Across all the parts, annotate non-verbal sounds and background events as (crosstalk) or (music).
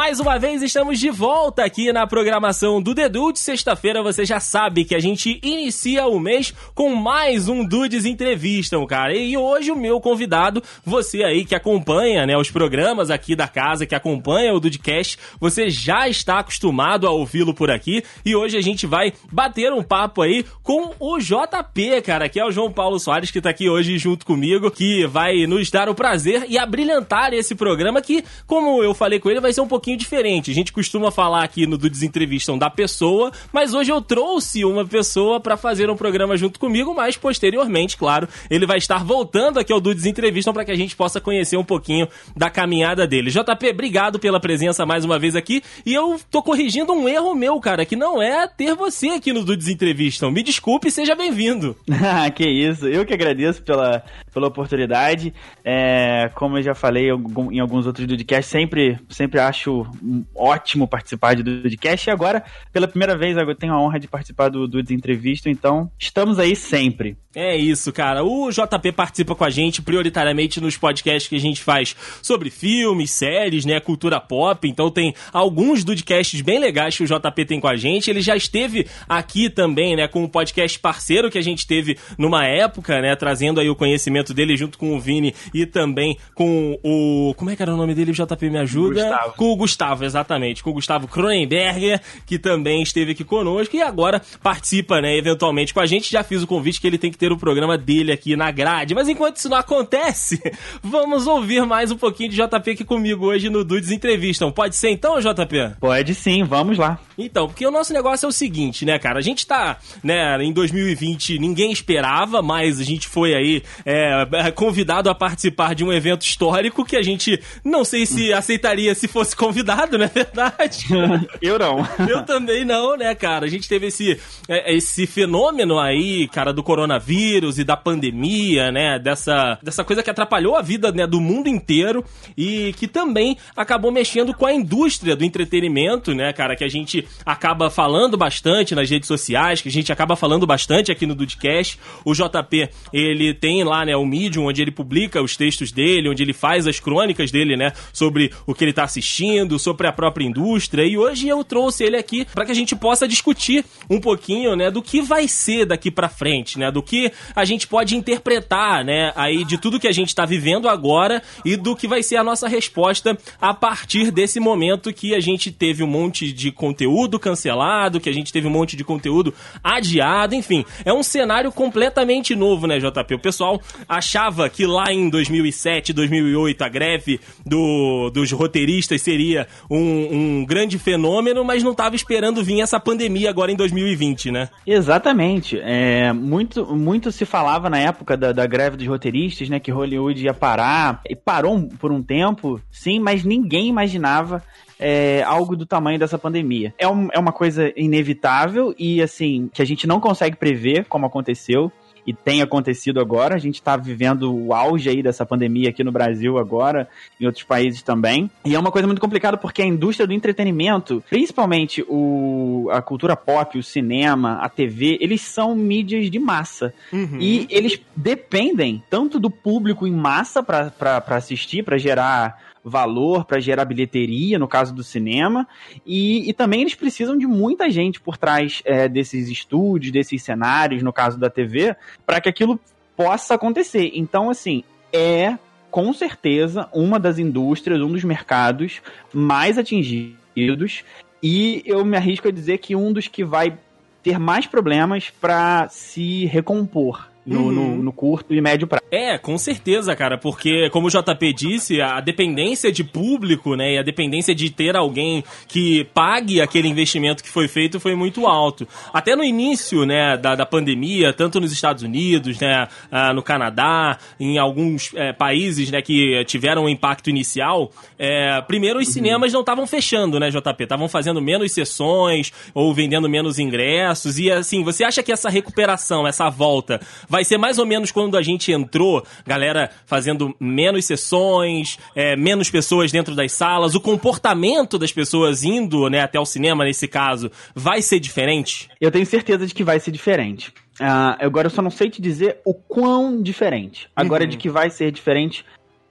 Mais uma vez estamos de volta aqui na programação do The. Sexta-feira você já sabe que a gente inicia o mês com mais um Dudes Entrevistam, cara. E hoje o meu convidado, você aí que acompanha, né, os programas aqui da casa, que acompanha o Dudecast, você já está acostumado a ouvi-lo por aqui. E hoje a gente vai bater um papo aí com o JP, cara, que é o João Paulo Soares, que tá aqui hoje junto comigo, que vai nos dar o prazer e abrilhantar esse programa que, como eu falei com ele, vai ser um pouquinho pouquinho diferente. A gente costuma falar aqui no Dudes Entrevistam da pessoa, mas hoje eu trouxe uma pessoa para fazer um programa junto comigo, mas posteriormente, claro, ele vai estar voltando aqui ao Dudes Entrevistam para que a gente possa conhecer um pouquinho da caminhada dele. JP, obrigado pela presença mais uma vez aqui. E eu tô corrigindo um erro meu, cara, que não é ter você aqui no Dudes Entrevistam. Me desculpe e seja bem-vindo. (laughs) que isso, eu que agradeço pela, pela oportunidade. É, como eu já falei em alguns outros Dudcasts, sempre, sempre acho ótimo participar do podcast. E agora, pela primeira vez, eu tenho a honra de participar do, do Entrevista, então estamos aí sempre. É isso, cara. O JP participa com a gente prioritariamente nos podcasts que a gente faz sobre filmes, séries, né, cultura pop. Então tem alguns podcasts bem legais que o JP tem com a gente. Ele já esteve aqui também, né, com um podcast parceiro que a gente teve numa época, né, trazendo aí o conhecimento dele junto com o Vini e também com o como é que era o nome dele? O JP me ajuda. Gustavo. Com o Gustavo, exatamente, com o Gustavo Cronenberger, que também esteve aqui conosco e agora participa, né, eventualmente com a gente. Já fiz o convite que ele tem que ter o programa dele aqui na grade. Mas enquanto isso não acontece, (laughs) vamos ouvir mais um pouquinho de JP aqui comigo hoje no Dudes Entrevistam. Pode ser então, JP? Pode sim, vamos lá. Então, porque o nosso negócio é o seguinte, né, cara? A gente tá, né, em 2020, ninguém esperava, mas a gente foi aí é, convidado a participar de um evento histórico que a gente não sei se aceitaria se fosse convidado, (laughs) não é verdade? (laughs) Eu não. Eu também não, né, cara? A gente teve esse, é, esse fenômeno aí, cara, do coronavírus e da pandemia, né? Dessa, dessa coisa que atrapalhou a vida né, do mundo inteiro e que também acabou mexendo com a indústria do entretenimento, né, cara? Que a gente acaba falando bastante nas redes sociais, que a gente acaba falando bastante aqui no Dudcast. O JP, ele tem lá, né, o Medium, onde ele publica os textos dele, onde ele faz as crônicas dele, né, sobre o que ele tá assistindo, sobre a própria indústria. E hoje eu trouxe ele aqui para que a gente possa discutir um pouquinho, né, do que vai ser daqui para frente, né, do que a gente pode interpretar, né, aí de tudo que a gente está vivendo agora e do que vai ser a nossa resposta a partir desse momento que a gente teve um monte de conteúdo cancelado, que a gente teve um monte de conteúdo adiado, enfim, é um cenário completamente novo, né, JP? O pessoal achava que lá em 2007, 2008 a greve do, dos roteiristas seria um, um grande fenômeno, mas não estava esperando vir essa pandemia agora em 2020, né? Exatamente. É, muito, muito se falava na época da, da greve dos roteiristas, né, que Hollywood ia parar, e parou por um tempo, sim, mas ninguém imaginava é, algo do tamanho dessa pandemia. É, um, é uma coisa inevitável e, assim, que a gente não consegue prever como aconteceu e tem acontecido agora. A gente está vivendo o auge aí dessa pandemia aqui no Brasil agora, em outros países também. E é uma coisa muito complicada porque a indústria do entretenimento, principalmente o, a cultura pop, o cinema, a TV, eles são mídias de massa. Uhum. E eles dependem tanto do público em massa para assistir, para gerar valor para gerar bilheteria, no caso do cinema, e, e, também eles precisam de muita gente por trás é, desses estúdios, desses cenários, no caso da TV, para que aquilo possa acontecer. Então, assim, é com certeza uma das indústrias, um dos mercados mais atingidos, e eu me arrisco a dizer que um dos que vai ter mais problemas para se recompor no, uhum. no, no, curto e médio prazo. É, com certeza, cara, porque, como o JP disse, a dependência de público, né, e a dependência de ter alguém que pague aquele investimento que foi feito foi muito alto. Até no início, né, da, da pandemia, tanto nos Estados Unidos, né, uh, no Canadá, em alguns é, países, né, que tiveram um impacto inicial, é, primeiro os uhum. cinemas não estavam fechando, né, JP? Estavam fazendo menos sessões ou vendendo menos ingressos, e assim, você acha que essa recuperação, essa volta, vai ser mais ou menos quando a gente entrou, galera fazendo menos sessões, é, menos pessoas dentro das salas, o comportamento das pessoas indo né, até o cinema, nesse caso, vai ser diferente? Eu tenho certeza de que vai ser diferente. Uh, agora eu só não sei te dizer o quão diferente. Agora, uhum. de que vai ser diferente,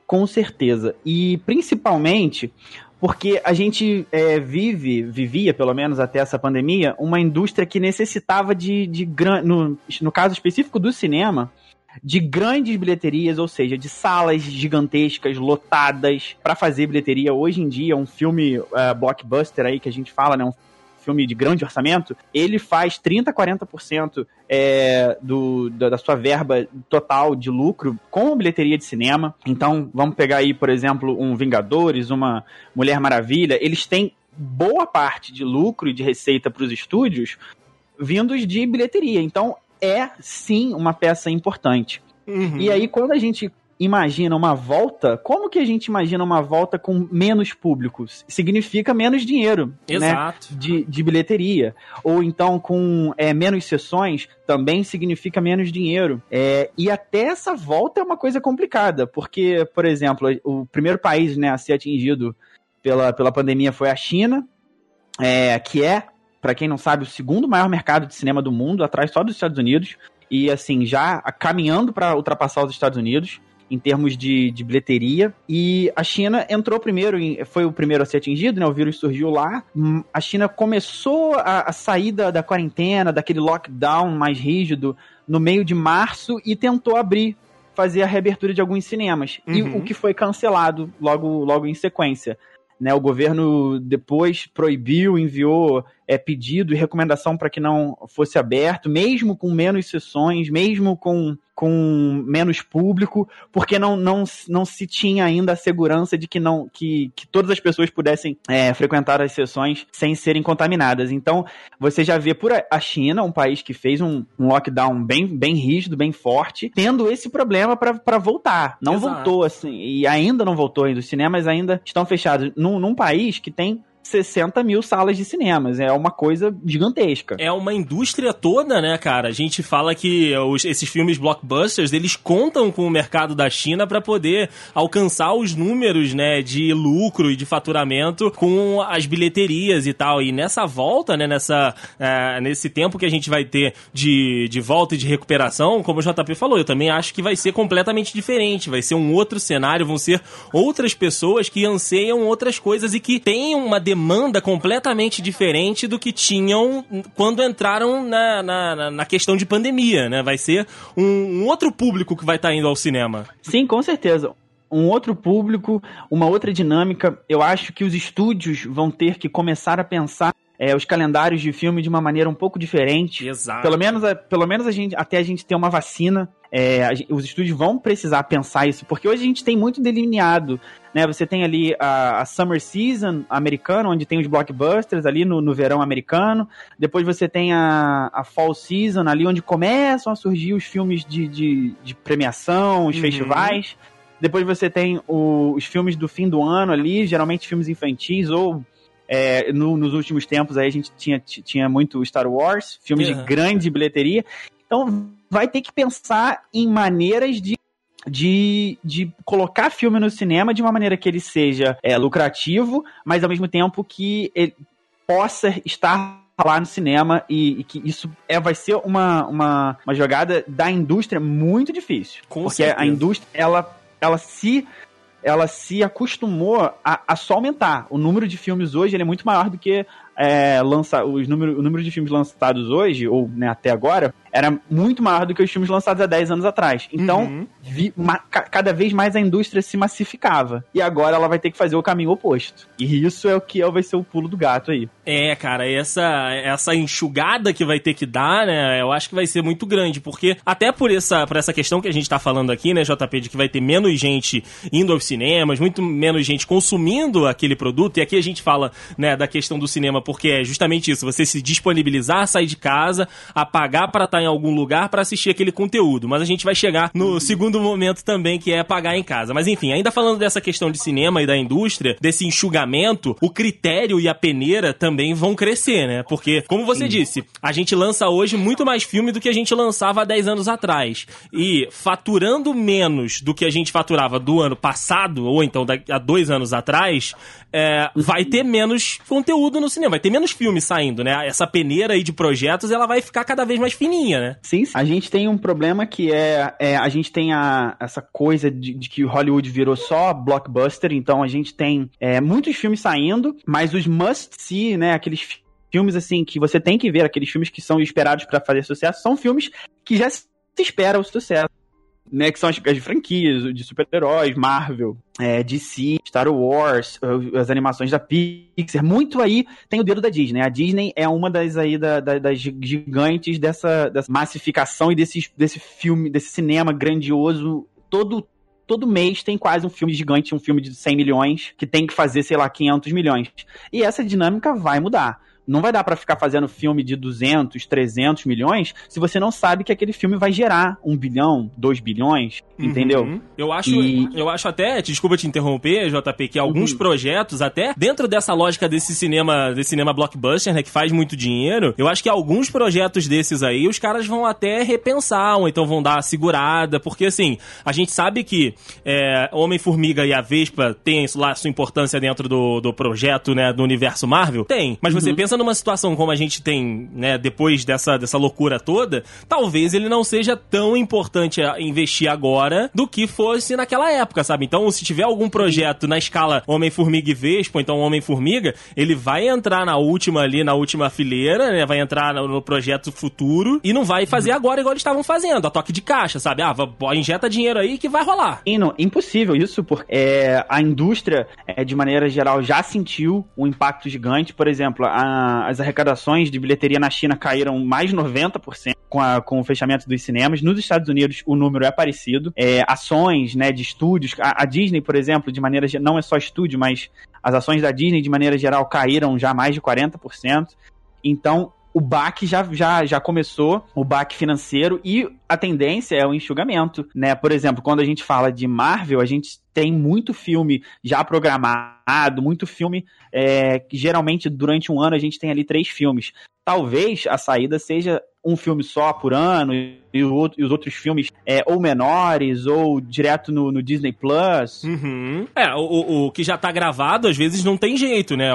com certeza. E principalmente porque a gente é, vive, vivia, pelo menos até essa pandemia, uma indústria que necessitava de, de no, no caso específico do cinema, de grandes bilheterias, ou seja, de salas gigantescas, lotadas, para fazer bilheteria. Hoje em dia, um filme uh, blockbuster aí que a gente fala, né? Um filme de grande orçamento, ele faz 30, 40% é, do, da sua verba total de lucro com a bilheteria de cinema. Então, vamos pegar aí, por exemplo, um Vingadores, uma Mulher Maravilha, eles têm boa parte de lucro e de receita para os estúdios vindos de bilheteria. Então, é sim uma peça importante. Uhum. E aí, quando a gente imagina uma volta, como que a gente imagina uma volta com menos públicos? Significa menos dinheiro, né, Exato. né? De, de bilheteria. Ou então com é, menos sessões, também significa menos dinheiro. É, e até essa volta é uma coisa complicada, porque, por exemplo, o primeiro país né, a ser atingido pela, pela pandemia foi a China, é, que é, para quem não sabe, o segundo maior mercado de cinema do mundo, atrás só dos Estados Unidos. E assim, já caminhando para ultrapassar os Estados Unidos em termos de, de bilheteria. E a China entrou primeiro, foi o primeiro a ser atingido, né? O vírus surgiu lá. Hum, a China começou a, a sair da, da quarentena, daquele lockdown mais rígido, no meio de março e tentou abrir fazer a reabertura de alguns cinemas. Uhum. E o que foi cancelado logo, logo em sequência. Né, o governo depois proibiu, enviou é, pedido e recomendação para que não fosse aberto, mesmo com menos sessões, mesmo com com menos público, porque não, não, não se tinha ainda a segurança de que não que, que todas as pessoas pudessem é, frequentar as sessões sem serem contaminadas. Então, você já vê por a China, um país que fez um, um lockdown bem, bem rígido, bem forte, tendo esse problema para voltar. Não Exato. voltou, assim, e ainda não voltou ainda. Os cinemas ainda estão fechados. Num, num país que tem 60 mil salas de cinemas. É uma coisa gigantesca. É uma indústria toda, né, cara? A gente fala que os, esses filmes blockbusters, eles contam com o mercado da China para poder alcançar os números, né, de lucro e de faturamento com as bilheterias e tal. E nessa volta, né, nessa, uh, nesse tempo que a gente vai ter de, de volta e de recuperação, como o JP falou, eu também acho que vai ser completamente diferente. Vai ser um outro cenário, vão ser outras pessoas que anseiam outras coisas e que têm uma demanda completamente diferente do que tinham quando entraram na, na, na questão de pandemia, né? Vai ser um, um outro público que vai estar tá indo ao cinema. Sim, com certeza um outro público, uma outra dinâmica. Eu acho que os estúdios vão ter que começar a pensar é, os calendários de filme de uma maneira um pouco diferente. Exato. Pelo menos, pelo menos a gente, até a gente ter uma vacina, é, os estúdios vão precisar pensar isso, porque hoje a gente tem muito delineado né? Você tem ali a, a, Summer Season americana, onde tem os blockbusters ali no, no verão americano. Depois você tem a, a Fall Season ali, onde começam a surgir os filmes de, de, de premiação, os uhum. festivais. Depois você tem o, os filmes do fim do ano ali, geralmente filmes infantis ou é, no, nos últimos tempos aí a gente tinha, tinha muito Star Wars, filmes uhum. de grande bilheteria. Então vai ter que pensar em maneiras de de, de colocar filme no cinema de uma maneira que ele seja é, lucrativo, mas ao mesmo tempo que ele possa estar lá no cinema e, e, que isso é, vai ser uma, uma, uma jogada da indústria muito difícil. Com porque certeza. a indústria, ela, ela se ela se acostumou a, a, só aumentar. O número de filmes hoje é muito maior do que é, lança, os número, o número de filmes lançados hoje, ou né, até agora, era muito maior do que os filmes lançados há 10 anos atrás. Então, uhum. vi, ma, cada vez mais a indústria se massificava. E agora ela vai ter que fazer o caminho oposto. E isso é o que vai ser o pulo do gato aí. É, cara, essa, essa enxugada que vai ter que dar, né, eu acho que vai ser muito grande, porque até por essa, por essa questão que a gente tá falando aqui, né, JP, de que vai ter menos gente indo aos cinemas, muito menos gente consumindo aquele produto, e aqui a gente fala, né, da questão do cinema, porque é justamente isso, você se disponibilizar, sair de casa, apagar para estar em algum lugar para assistir aquele conteúdo. Mas a gente vai chegar no segundo momento também, que é pagar em casa. Mas enfim, ainda falando dessa questão de cinema e da indústria, desse enxugamento, o critério e a peneira também vão crescer, né? Porque, como você Sim. disse, a gente lança hoje muito mais filme do que a gente lançava há 10 anos atrás. E faturando menos do que a gente faturava do ano passado, ou então há dois anos atrás, é, vai ter menos conteúdo no cinema, vai ter menos filme saindo, né? Essa peneira aí de projetos, ela vai ficar cada vez mais fininha tinha, né? Sim, sim. A gente tem um problema que é, é a gente tem a, essa coisa de, de, que Hollywood virou só blockbuster, então a gente tem é, muitos filmes saindo, mas os must-see, né, aqueles filmes assim que você tem que ver, aqueles filmes que são esperados para fazer sucesso, são filmes que já se espera o sucesso né, que são as, as franquias de super-heróis, Marvel, é, DC, Star Wars, as animações da Pixar, muito aí tem o dedo da Disney. A Disney é uma das aí da, da, das gigantes dessa, dessa massificação e desse, desse filme, desse cinema grandioso, todo todo mês tem quase um filme gigante, um filme de 100 milhões, que tem que fazer, sei lá, 500 milhões. E essa dinâmica vai mudar não vai dar para ficar fazendo filme de 200, 300 milhões se você não sabe que aquele filme vai gerar um bilhão, dois bilhões, uhum. entendeu? Eu acho, e... eu acho até, desculpa te interromper, JP, que alguns uhum. projetos até dentro dessa lógica desse cinema, desse cinema blockbuster, né, que faz muito dinheiro, eu acho que alguns projetos desses aí os caras vão até repensar ou então vão dar uma segurada, porque assim, a gente sabe que é, Homem-Formiga e a Vespa têm lá sua importância dentro do, do projeto, né, do universo Marvel? Tem, mas você uhum. pensa numa situação como a gente tem, né, depois dessa, dessa loucura toda, talvez ele não seja tão importante investir agora do que fosse naquela época, sabe? Então, se tiver algum projeto na escala Homem-Formiga e Vespa, então Homem-Formiga, ele vai entrar na última ali, na última fileira, né? Vai entrar no, projeto futuro e não vai fazer agora igual eles estavam fazendo, a toque de caixa, sabe? Ah, injeta dinheiro aí que vai rolar. Não, impossível isso, porque é, a indústria, é, de maneira geral, já sentiu um impacto gigante. Por exemplo, a, as arrecadações de bilheteria na China caíram mais de 90% com, a, com o fechamento dos cinemas. Nos Estados Unidos, o número é parecido. É, ações né, de estúdios, a, a, Disney, por exemplo, de maneira não é só estúdio, mas as ações da Disney, de maneira geral, caíram já mais de 40%. Então, o baque já, já, já começou, o baque financeiro, e a tendência é o enxugamento, né? Por exemplo, quando a gente fala de Marvel, a gente tem muito filme já programado, muito filme é, que geralmente durante um ano a gente tem ali três filmes. Talvez a saída seja um filme só por ano e, o, os outros filmes é, ou menores ou direto no, no Disney Plus. Uhum. É, o, o, que já tá gravado às vezes não tem jeito, né?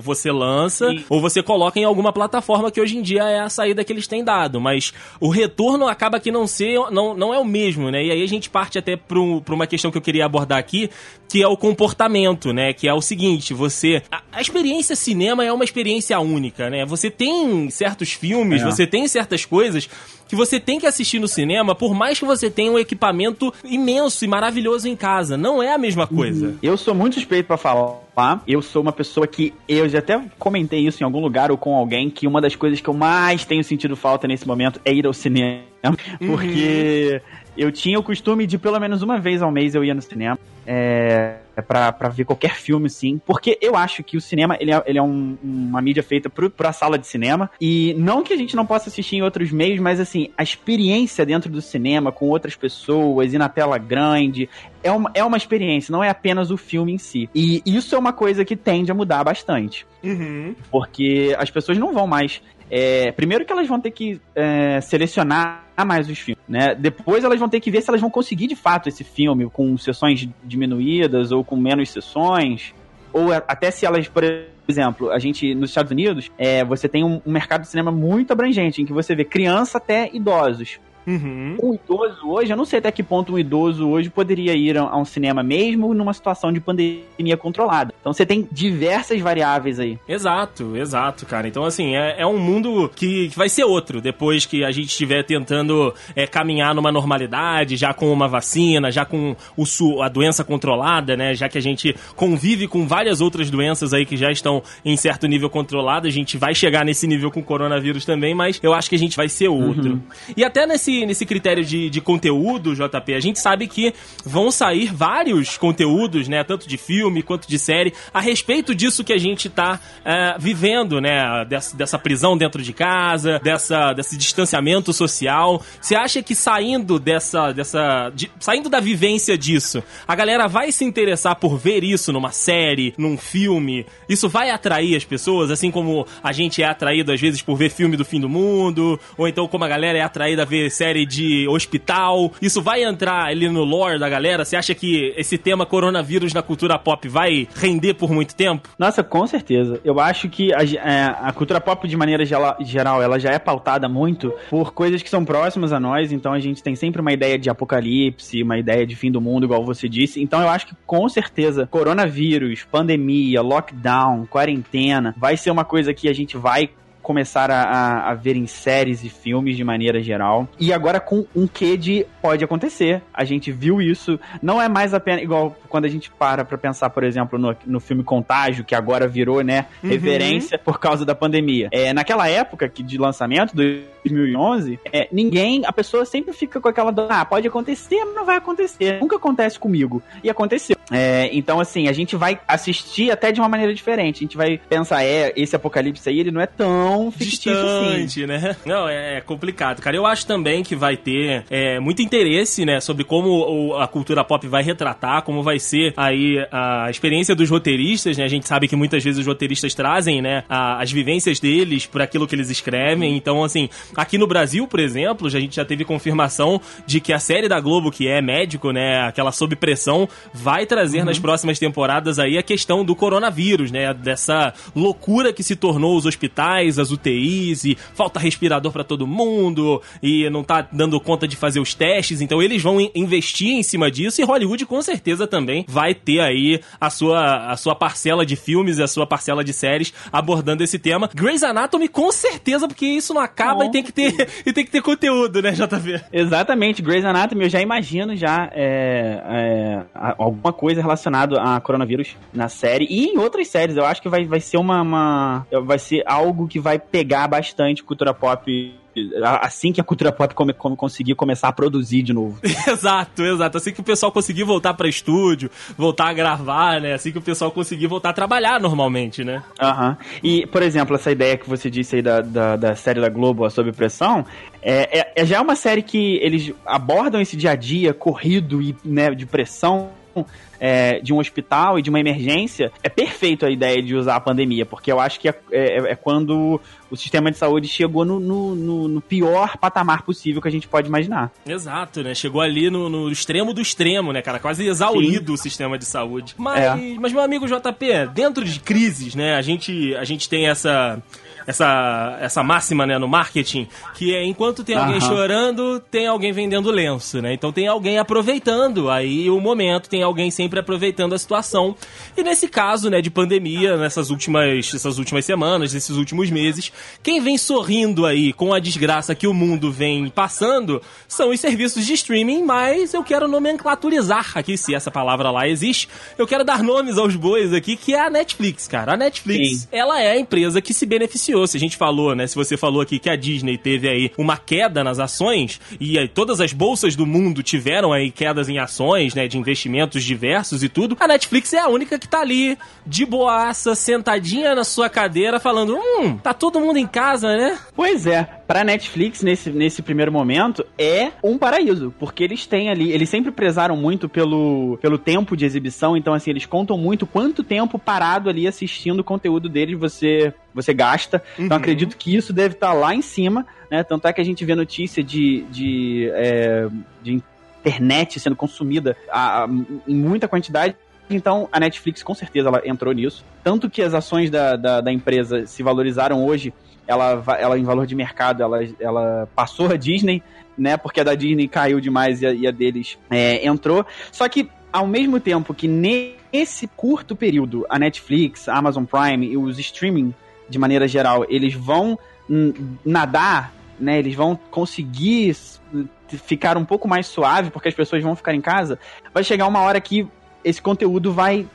Você lança e... ou você coloca em alguma plataforma que hoje em dia é a saída que eles têm dado, mas o retorno acaba que não ser não, não é o mesmo, né? E aí a gente parte até para uma questão que eu queria abordar aqui, que é o comportamento, né? Que é o seguinte, você a, a experiência cinema é uma experiência única, né? Você tem certos filmes, é. você tem certas certas coisas que você tem que assistir no cinema, por mais que você tenha um equipamento imenso e maravilhoso em casa. Não é a mesma coisa. Uhum. Eu sou muito suspeito para falar. Eu sou uma pessoa que. Eu já até comentei isso em algum lugar ou com alguém, que uma das coisas que eu mais tenho sentido falta nesse momento é ir ao cinema. (laughs) Porque. Uhum eu tinha o costume de pelo menos uma vez ao mês eu ia no cinema. É, pra, pra ver qualquer filme, sim. Porque eu acho que o cinema, ele é, ele é um, uma mídia feita pro, pra sala de cinema. E não que a gente não possa assistir em outros meios, mas assim, a experiência dentro do cinema, com outras pessoas e na tela grande, é uma, é uma experiência, não é apenas o filme em si. E isso é uma coisa que tende a mudar bastante. Uhum. Porque as pessoas não vão mais é, primeiro que elas vão ter que é, selecionar mais os filmes, né? Depois elas vão ter que ver se elas vão conseguir de fato esse filme com sessões diminuídas ou com menos sessões, ou até se elas, por exemplo, a gente nos Estados Unidos, é, você tem um, um mercado de cinema muito abrangente, em que você vê criança até idosos. Uhum. Um idoso hoje, eu não sei até que ponto um idoso hoje poderia ir a um cinema mesmo numa situação de pandemia controlada. Então você tem diversas variáveis aí. Exato, exato, cara. Então, assim, é, é um mundo que, que, vai ser outro depois que a gente estiver tentando é, caminhar numa normalidade, já com uma vacina, já com o, a doença controlada, né? Já que a gente convive com várias outras doenças aí que já estão em certo nível controlado, a gente vai chegar nesse nível com o coronavírus também, mas eu acho que a gente vai ser outro. Uhum. E até nesse nesse, nesse critério de, de conteúdo, JP, a gente sabe que vão sair vários conteúdos, né? Tanto de filme quanto de série, a respeito disso que a gente tá é, vivendo, né? Dessa, dessa prisão dentro de casa, dessa, desse distanciamento social. Você acha que saindo dessa. dessa de, saindo da vivência disso, a galera vai se interessar por ver isso numa série, num filme? Isso vai atrair as pessoas, assim como a gente é atraído às vezes por ver filme do fim do mundo, ou então como a galera é atraída a ver série de hospital? Isso vai entrar ali no lore da galera? Você acha que esse tema coronavírus na cultura pop vai render por muito tempo? Nossa, com certeza. Eu acho que a, é, a cultura pop, de maneira geral, ela já é pautada muito por coisas que são próximas a nós, então a gente tem sempre uma ideia de apocalipse, uma ideia de fim do mundo, igual você disse. Então eu acho que com certeza coronavírus, pandemia, lockdown, quarentena, vai ser uma coisa que a gente vai começar a, a, ver em séries e filmes de maneira geral. E agora com um quê de pode acontecer. A gente viu isso. Não é mais apenas igual quando a gente para pra pensar, por exemplo, no, no filme Contágio, que agora virou, né, uhum. referência por causa da pandemia. É, naquela época que de lançamento, 2011, é, ninguém, a pessoa sempre fica com aquela, ah, pode acontecer, mas não vai acontecer. Nunca acontece comigo. E aconteceu. É, então, assim, a gente vai assistir até de uma maneira diferente. A gente vai pensar, é, esse apocalipse aí, ele não é tão fictício assim. Distante, assim. né? Não, é, é complicado, cara. Eu acho também que vai ter é, muito interesse, né, sobre como a cultura pop vai retratar, como vai ser aí a experiência dos roteiristas, né? A gente sabe que muitas vezes os roteiristas trazem, né, as vivências deles por aquilo que eles escrevem. Então, assim, aqui no Brasil, por exemplo, a gente já teve confirmação de que a série da Globo, que é médico, né, aquela sob pressão, vai trazer uhum. nas próximas temporadas aí a questão do coronavírus, né, dessa loucura que se tornou os hospitais, as UTIs e falta respirador para todo mundo e não tá dando conta de fazer os testes. Então, eles vão investir em cima disso e Hollywood com certeza também vai ter aí a sua, a sua parcela de filmes e a sua parcela de séries abordando esse tema. Grey's Anatomy com certeza, porque isso não acaba e tem que ter (laughs) e tem que ter conteúdo, né, JV? Exatamente, Grey's Anatomy eu já imagino já é, é, alguma coisa relacionada a coronavírus na série e em outras séries. Eu acho que vai, vai ser uma, uma vai ser algo que vai pegar bastante cultura pop assim que a cultura pop come, come, conseguir começar a produzir de novo. (laughs) exato, exato. Assim que o pessoal conseguir voltar para estúdio, voltar a gravar, né? Assim que o pessoal conseguir voltar a trabalhar normalmente, né? Aham. Uhum. E, por exemplo, essa ideia que você disse aí da, da, da série da Globo, a Sob Pressão, é, é, é, já é uma série que eles abordam esse dia a dia corrido e né, de pressão é, de um hospital e de uma emergência, é perfeito a ideia de usar a pandemia, porque eu acho que é, é, é quando o sistema de saúde chegou no, no, no, no, pior patamar possível que a gente pode imaginar. Exato, né? Chegou ali no, no extremo do extremo, né, cara? Quase exaurido Sim. o sistema de saúde. Mas, é. mas, meu amigo JP, dentro de crises, né, a gente, a gente tem essa essa, essa máxima né, no marketing, que é enquanto tem alguém chorando, tem alguém vendendo lenço, né? Então tem alguém aproveitando aí o momento, tem alguém sempre aproveitando a situação. E nesse caso, né, de pandemia, nessas últimas, essas últimas semanas, nesses últimos meses, quem vem sorrindo aí com a desgraça que o mundo vem passando são os serviços de streaming, mas eu quero nomenclaturizar aqui, se essa palavra lá existe, eu quero dar nomes aos bois aqui, que é a Netflix, cara. A Netflix, Sim. ela é a empresa que se beneficiou se a gente falou, né? Se você falou aqui que a Disney teve aí uma queda nas ações e aí todas as bolsas do mundo tiveram aí quedas em ações, né? De investimentos diversos e tudo, a Netflix é a única que tá ali de boaça, sentadinha na sua cadeira, falando: hum, tá todo mundo em casa, né? Pois é, pra Netflix, nesse, nesse primeiro momento, é um paraíso, porque eles têm ali, eles sempre prezaram muito pelo, pelo tempo de exibição, então assim, eles contam muito quanto tempo parado ali assistindo o conteúdo deles você você gasta. Então, uhum. Então acredito que isso deve estar tá lá em cima, né? Tanto é que a gente vê notícia de, de, é, de internet sendo consumida a, a, em muita quantidade. Então, a Netflix com certeza ela entrou nisso. Tanto que as ações da, da, da empresa se valorizaram hoje, ela, ela em valor de mercado, ela, ela passou a Disney, né? Porque a da Disney caiu demais e a, e a deles é, entrou. Só que, ao mesmo tempo que nesse curto período, a Netflix, a Amazon Prime e os streaming de maneira geral, eles vão nadar, né? Eles vão conseguir ficar um pouco mais suave, porque as pessoas vão ficar em casa. Vai chegar uma hora que esse conteúdo vai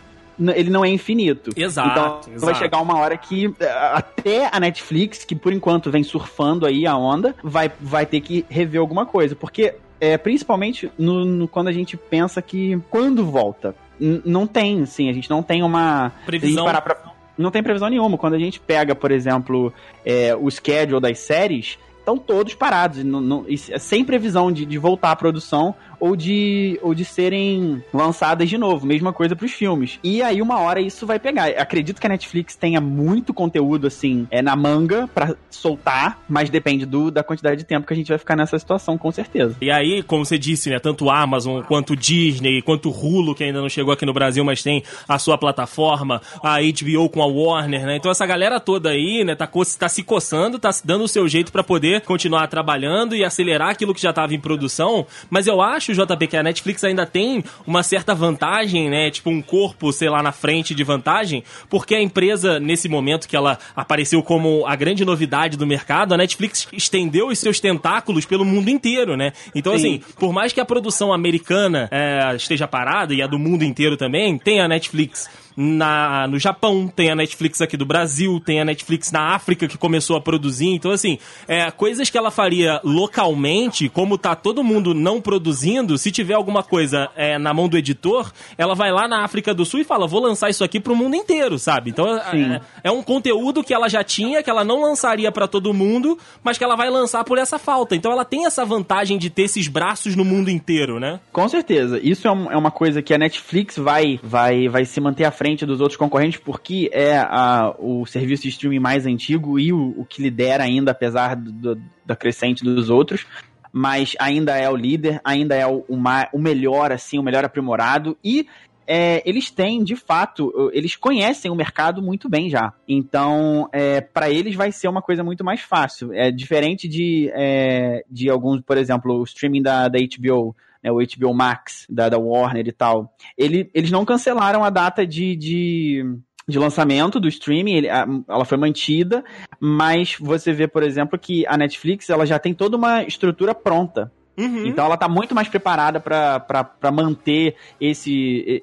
ele não é infinito. Exato. Então exato. vai chegar uma hora que eh, até a Netflix, que por enquanto vem surfando aí a onda, vai, vai ter que rever alguma coisa. Porque, é, principalmente no, no quando a gente pensa que quando volta, não tem, assim, a gente não tem uma. Previsão. Pra, não tem previsão nenhuma. Quando a gente pega, por exemplo, é, o schedule das séries, estão todos parados, não, não, sem previsão de, de voltar à produção ou de, ou de serem lançadas de novo. Mesma coisa para os filmes. E aí, uma hora isso vai pegar. Acredito que a Netflix tenha muito conteúdo, assim, é na manga para soltar, mas depende do, da quantidade de tempo que a gente vai ficar nessa situação, com certeza. E aí, como você disse, né, tanto Amazon quanto Disney, quanto Hulu, que ainda não chegou aqui no Brasil, mas tem a sua plataforma, a HBO com a Warner, né? Então essa galera toda aí, né, tá, tá se coçando, tá dando o seu jeito para poder continuar trabalhando e acelerar aquilo que já estava em produção, mas eu acho acho, JP, que a Netflix ainda tem uma certa vantagem, né? Tipo, um corpo, sei lá, na frente de vantagem, porque a empresa, nesse momento que ela apareceu como a grande novidade do mercado, a Netflix estendeu os seus tentáculos pelo mundo inteiro, né? Então, Sim. assim, por mais que a produção americana é, esteja parada, e a do mundo inteiro também, tem a Netflix na, no Japão, tem a Netflix aqui do Brasil, tem a Netflix na África que começou a produzir. Então, assim, é, coisas que ela faria localmente, como tá todo mundo não produzindo, se tiver alguma coisa é, na mão do editor, ela vai lá na África do Sul e fala: vou lançar isso aqui pro mundo inteiro, sabe? Então, é, é, um conteúdo que ela já tinha, que ela não lançaria para todo mundo, mas que ela vai lançar por essa falta. Então, ela tem essa vantagem de ter esses braços no mundo inteiro, né? Com certeza. Isso é, um, é uma coisa que a Netflix vai, vai, vai se manter à frente frente dos outros concorrentes porque é a, o serviço de streaming mais antigo e o, o que lidera ainda, apesar do, do, da crescente dos outros. Mas ainda é o líder, ainda é o, o, melhor, assim, o melhor aprimorado. E é, eles têm, de fato, eles conhecem o mercado muito bem já. Então, é, para eles vai ser uma coisa muito mais fácil. É diferente de, é, de alguns, por exemplo, o streaming da, da HBO né, o HBO Max da, da Warner e tal, ele, eles não cancelaram a data de, de, de lançamento do streaming, ele, a, ela foi mantida, mas você vê, por exemplo, que a Netflix ela já tem toda uma estrutura pronta. Uhum. Então ela está muito mais preparada para manter esse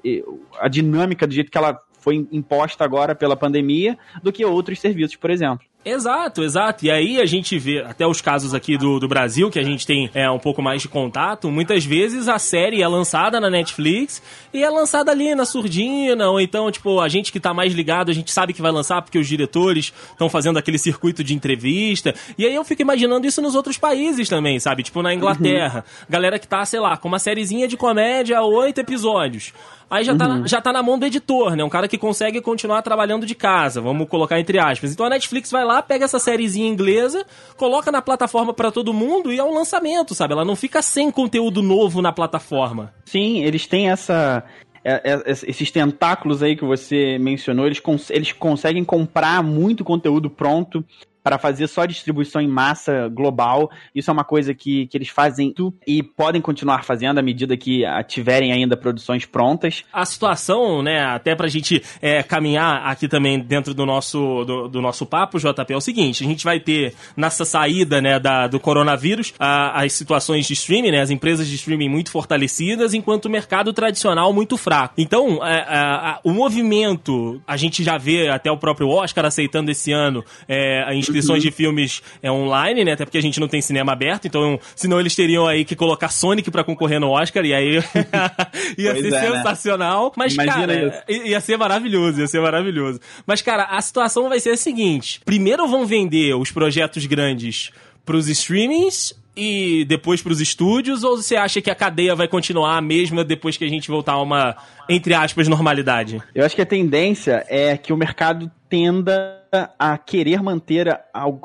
a dinâmica do jeito que ela foi imposta agora pela pandemia do que outros serviços, por exemplo. Exato, exato. E aí a gente vê, até os casos aqui do, do Brasil, que a gente tem é, um pouco mais de contato, muitas vezes a série é lançada na Netflix e é lançada ali na surdina, ou então, tipo, a gente que tá mais ligado, a gente sabe que vai lançar porque os diretores estão fazendo aquele circuito de entrevista. E aí eu fico imaginando isso nos outros países também, sabe? Tipo, na Inglaterra. Uhum. Galera que tá, sei lá, com uma sériezinha de comédia, oito episódios. Aí já, tá, uhum. já tá na mão do editor, né? Um cara que consegue continuar trabalhando de casa, vamos colocar entre aspas. Então a Netflix vai lá, pega essa sériezinha inglesa, coloca na plataforma para todo mundo e é um lançamento, sabe? Ela não fica sem conteúdo novo na plataforma. Sim, eles têm essa é, é, esses tentáculos aí que você mencionou, eles, cons eles conseguem comprar muito conteúdo pronto para fazer só distribuição em massa global. Isso é uma coisa que, que eles fazem e podem continuar fazendo à medida que tiverem ainda produções prontas. A situação, né, até pra gente é, caminhar aqui também dentro do nosso, do, do, nosso papo, JP, é o seguinte: a gente vai ter nessa saída né, da, do coronavírus a, as situações de streaming, né, as empresas de streaming muito fortalecidas, enquanto o mercado tradicional muito fraco. Então, é, é, o movimento, a gente já vê até o próprio Oscar aceitando esse ano é, a inscrições uhum. de filmes é, online, né? Até porque a gente não tem cinema aberto, então senão eles teriam aí que colocar Sonic para concorrer no Oscar e aí (laughs) ia pois ser é, né? sensacional. Né? Mas, Imagina cara, isso. ia ser maravilhoso, ia ser maravilhoso. Mas, cara, a situação vai ser a seguinte: primeiro vão vender os projetos grandes pros streamings e depois para os estúdios ou você acha que a cadeia vai continuar mesmo depois que a gente voltar a uma entre aspas normalidade? Eu acho que a tendência é que o mercado tenda a querer manter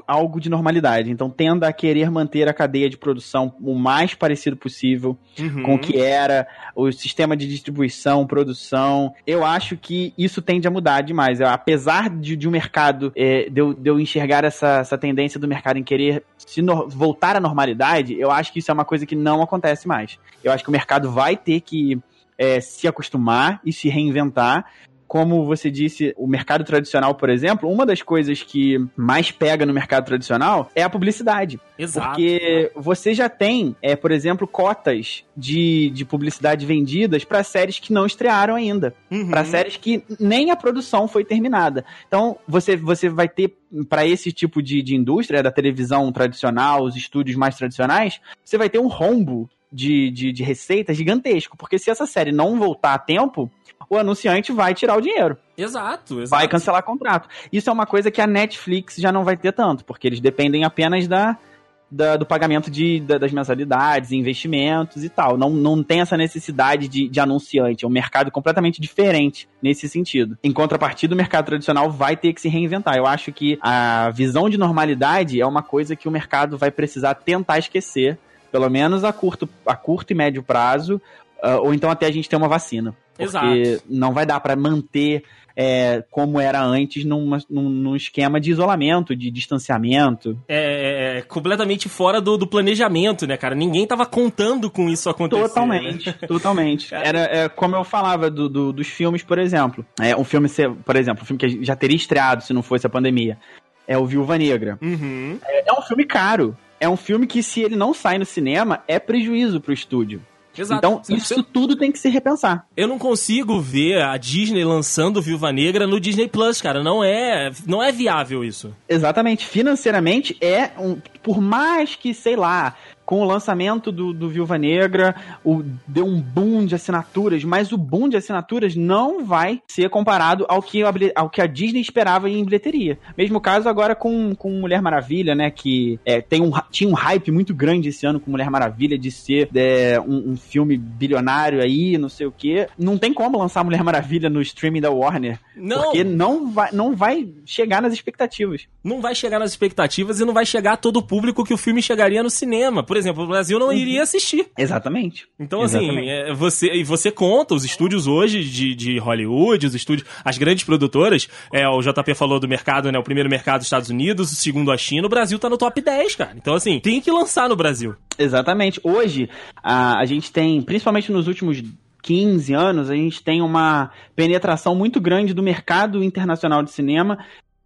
algo de normalidade. Então, tenda a querer manter a cadeia de produção o mais parecido possível uhum. com o que era, o sistema de distribuição, produção. Eu acho que isso tende a mudar demais. Apesar de, de um mercado, é, de, eu, de, eu, enxergar essa, essa tendência do mercado em querer se no, voltar à normalidade, eu acho que isso é uma coisa que não acontece mais. Eu acho que o mercado vai ter que é, se acostumar e se reinventar como você disse, o mercado tradicional, por exemplo, uma das coisas que mais pega no mercado tradicional é a publicidade. Exato. Porque você já tem, é, por exemplo, cotas de, de publicidade vendidas para séries que não estrearam ainda. Uhum. Para séries que nem a produção foi terminada. Então, você, você vai ter para esse tipo de, de indústria, da televisão tradicional, os estúdios mais tradicionais, você vai ter um rombo de, de, de receita gigantesco. Porque se essa série não voltar a tempo, o anunciante vai tirar o dinheiro. Exato, exato. Vai cancelar contrato. Isso é uma coisa que a Netflix já não vai ter tanto, porque eles dependem apenas da, da, do pagamento de, da, das mensalidades, investimentos e tal. Não, não tem essa necessidade de, de anunciante. É um mercado completamente diferente nesse sentido. Em contrapartida, o mercado tradicional vai ter que se reinventar. Eu acho que a visão de normalidade é uma coisa que o mercado vai precisar tentar esquecer, pelo menos a curto, a curto e médio prazo, uh, ou então até a gente ter uma vacina. Porque Exato. não vai dar para manter é, como era antes numa, num, num, esquema de isolamento, de distanciamento. É, é, é completamente fora do, do, planejamento, né, cara? Ninguém tava contando com isso acontecer. Totalmente, né? totalmente. (laughs) Era é, como eu falava do, do, dos filmes, por exemplo. É, um filme, por exemplo, um filme que já teria estreado se não fosse a pandemia. É o Viúva Negra. Uhum. É, é um filme caro. É um filme que, se ele não sai no cinema, é prejuízo pro estúdio. Exato. Então, isso tudo tem que se repensar. Eu não consigo ver a Disney lançando Viúva Negra no Disney Plus, cara. Não é, não é viável isso. Exatamente. Financeiramente é um, por mais que, sei lá, com o lançamento do, do Viúva Negra, o, deu um boom de assinaturas, mas o boom de assinaturas não vai ser comparado ao que, ao que a Disney esperava em bilheteria. Mesmo caso agora com, com Mulher Maravilha, né? Que é, tem um, tinha um hype muito grande esse ano com Mulher Maravilha de ser é, um, um, filme bilionário aí, não sei o quê. Não tem como lançar Mulher Maravilha no streaming da Warner. Não. Porque não vai, não vai chegar nas expectativas. Não vai chegar nas expectativas e não vai chegar a todo o público que o filme chegaria no cinema. Por exemplo, o Brasil não iria assistir. Exatamente. Então, assim, Exatamente. é, você, e você conta os estúdios hoje de, de Hollywood, os estúdios, as grandes produtoras, é, o JP falou do mercado, né? O primeiro mercado dos Estados Unidos, o segundo a China, o Brasil tá no top 10, cara. Então, assim, tem que lançar no Brasil. Exatamente. Hoje, a, a gente tem, principalmente nos últimos 15 anos, a gente tem uma penetração muito grande do mercado internacional de cinema